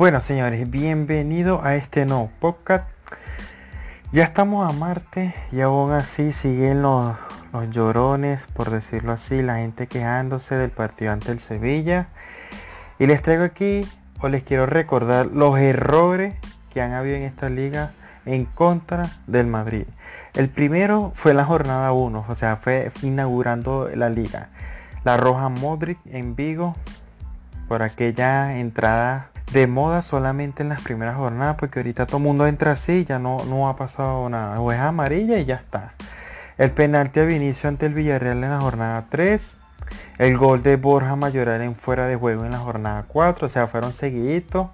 Bueno, señores, bienvenido a este nuevo podcast. Ya estamos a Marte y aún así siguen los, los llorones, por decirlo así, la gente quejándose del partido ante el Sevilla. Y les traigo aquí, o les quiero recordar los errores que han habido en esta liga en contra del Madrid. El primero fue la jornada 1, o sea, fue inaugurando la liga. La roja Modric en Vigo por aquella entrada de moda solamente en las primeras jornadas, porque ahorita todo el mundo entra así, ya no, no ha pasado nada. O es amarilla y ya está. El penalti a Vinicio ante el Villarreal en la jornada 3. El gol de Borja Mayoral en fuera de juego en la jornada 4. O sea, fueron seguiditos.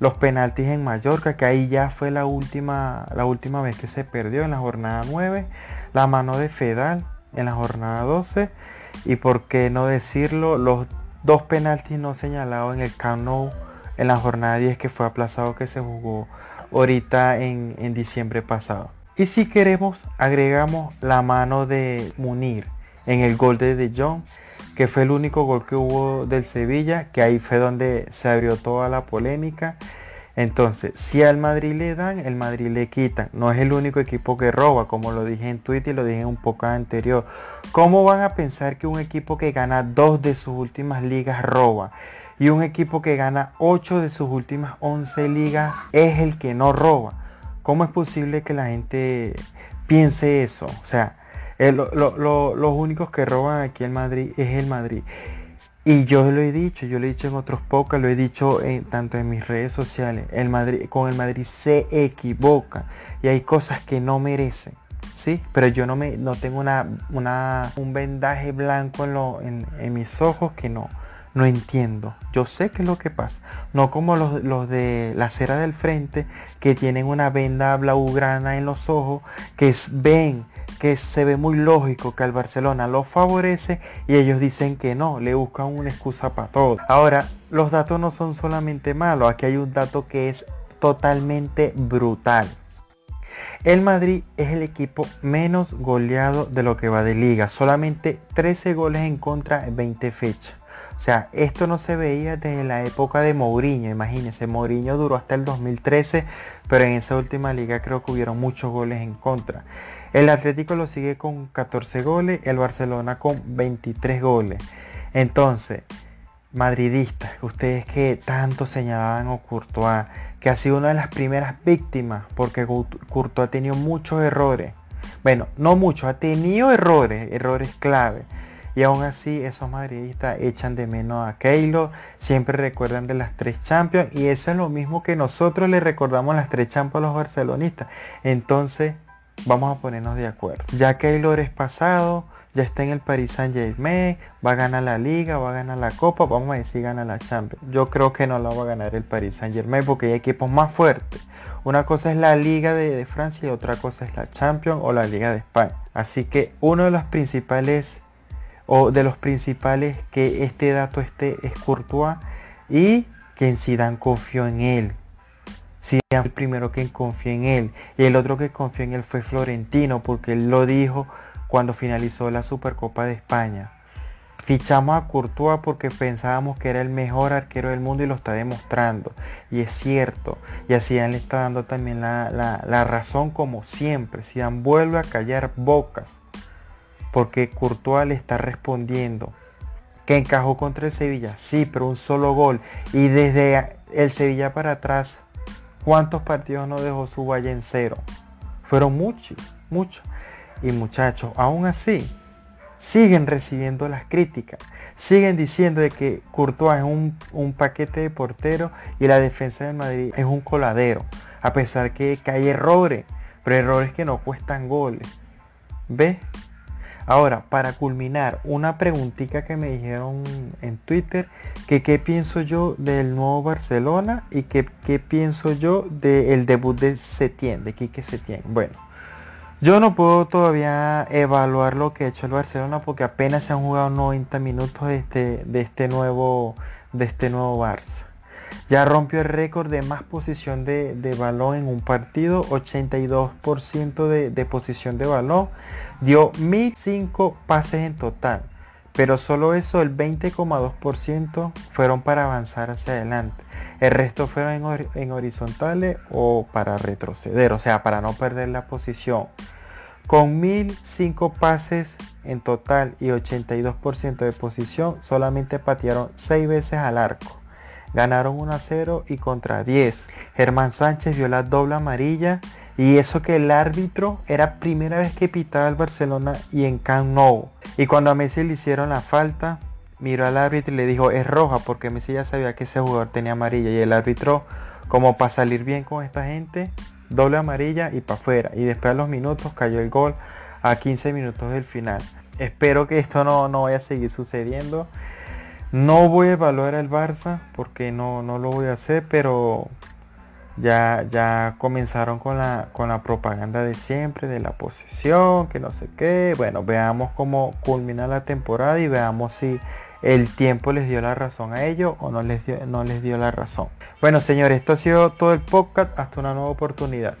Los penaltis en Mallorca, que ahí ya fue la última, la última vez que se perdió en la jornada 9. La mano de Fedal en la jornada 12. Y por qué no decirlo, los dos penaltis no señalados en el Camp Nou en la jornada 10 que fue aplazado que se jugó ahorita en, en diciembre pasado. Y si queremos, agregamos la mano de Munir en el gol de De Jong, que fue el único gol que hubo del Sevilla, que ahí fue donde se abrió toda la polémica. Entonces, si al Madrid le dan, el Madrid le quitan. No es el único equipo que roba, como lo dije en Twitter y lo dije un poco anterior. ¿Cómo van a pensar que un equipo que gana dos de sus últimas ligas roba? Y un equipo que gana ocho de sus últimas 11 ligas es el que no roba. ¿Cómo es posible que la gente piense eso? O sea, los únicos que roban aquí en Madrid es el Madrid. Y yo lo he dicho, yo lo he dicho en otros pocas, lo he dicho tanto en mis redes sociales. El Madrid, con el Madrid se equivoca y hay cosas que no merecen. ¿sí? Pero yo no, me, no tengo una, una, un vendaje blanco en, lo, en, en mis ojos que no, no entiendo. Yo sé qué es lo que pasa. No como los, los, de la cera del frente que tienen una venda blaugrana en los ojos, que ven que se ve muy lógico que al Barcelona lo favorece y ellos dicen que no, le buscan una excusa para todo. Ahora, los datos no son solamente malos, aquí hay un dato que es totalmente brutal. El Madrid es el equipo menos goleado de lo que va de liga, solamente 13 goles en contra en 20 fechas. O sea, esto no se veía desde la época de Mourinho, imagínense, Mourinho duró hasta el 2013, pero en esa última liga creo que hubieron muchos goles en contra. El Atlético lo sigue con 14 goles, el Barcelona con 23 goles. Entonces, madridistas, ustedes que tanto señalaban a Courtois, que ha sido una de las primeras víctimas, porque Courtois ha tenido muchos errores. Bueno, no muchos, ha tenido errores, errores clave. Y aún así esos madridistas echan de menos a Keylor, siempre recuerdan de las tres Champions y eso es lo mismo que nosotros le recordamos las tres Champions a los barcelonistas. Entonces, vamos a ponernos de acuerdo. Ya Keylor es pasado, ya está en el Paris Saint Germain, va a ganar la liga, va a ganar la copa, vamos a decir gana la Champions. Yo creo que no la va a ganar el Paris Saint Germain porque hay equipos más fuertes. Una cosa es la liga de, Francia y otra cosa es la Champions o la liga de España. Así que uno de los principales o de los principales que este dato esté es Courtois y que en Zidane confió en él Sí, el primero que confió en él. Y el otro que confió en él fue Florentino, porque él lo dijo cuando finalizó la Supercopa de España. Fichamos a Courtois porque pensábamos que era el mejor arquero del mundo y lo está demostrando. Y es cierto. Y así le está dando también la, la razón como siempre. Zidane vuelve a callar bocas. Porque Courtois le está respondiendo. Que encajó contra el Sevilla. Sí, pero un solo gol. Y desde el Sevilla para atrás ¿Cuántos partidos no dejó su valle en cero? Fueron muchos, muchos. Y muchachos, aún así, siguen recibiendo las críticas. Siguen diciendo de que Courtois es un, paquete de portero y la defensa de Madrid es un coladero. A pesar que, que hay errores, pero errores que no cuestan goles. ¿Ves? Ahora, para culminar, una preguntita que me dijeron en Twitter, que qué pienso yo del nuevo Barcelona y que qué pienso yo del debut de Setién, de Quique Setién. Bueno, yo no puedo todavía evaluar lo que ha hecho el Barcelona porque apenas se han jugado 90 minutos de este, de este, nuevo, de este nuevo Barça. Ya rompió el récord de más posición de, balón en un partido, 82% de, de posición de balón. Dio 1005 pases en total. pero solo eso, el 20,2% fueron para avanzar hacia adelante. El resto fueron en, horizontales o para retroceder, o sea, para no perder la posición. Con 1005 pases en total y 82% de posición, solamente patearon 6 veces al arco. Ganaron 1 a 0 y contra 10. Germán Sánchez vio la doble amarilla y eso que el árbitro era primera vez que pitaba el Barcelona y en Camp Nou. Y cuando a Messi le hicieron la falta, miró al árbitro y le dijo es roja porque Messi ya sabía que ese jugador tenía amarilla. Y el árbitro como para salir bien con esta gente doble amarilla y para afuera y después a los minutos cayó el gol a 15 minutos del final. Espero que esto no, no vaya a seguir sucediendo. No voy a evaluar el Barça porque no, no lo voy a hacer pero ya, ya comenzaron con la, con la propaganda de siempre, de la posesión, que no sé qué. Bueno, veamos cómo culmina la temporada y veamos si el tiempo les dio la razón a ellos o no les dio, no les dio la razón. Bueno señores, esto ha sido todo el podcast. Hasta una nueva oportunidad.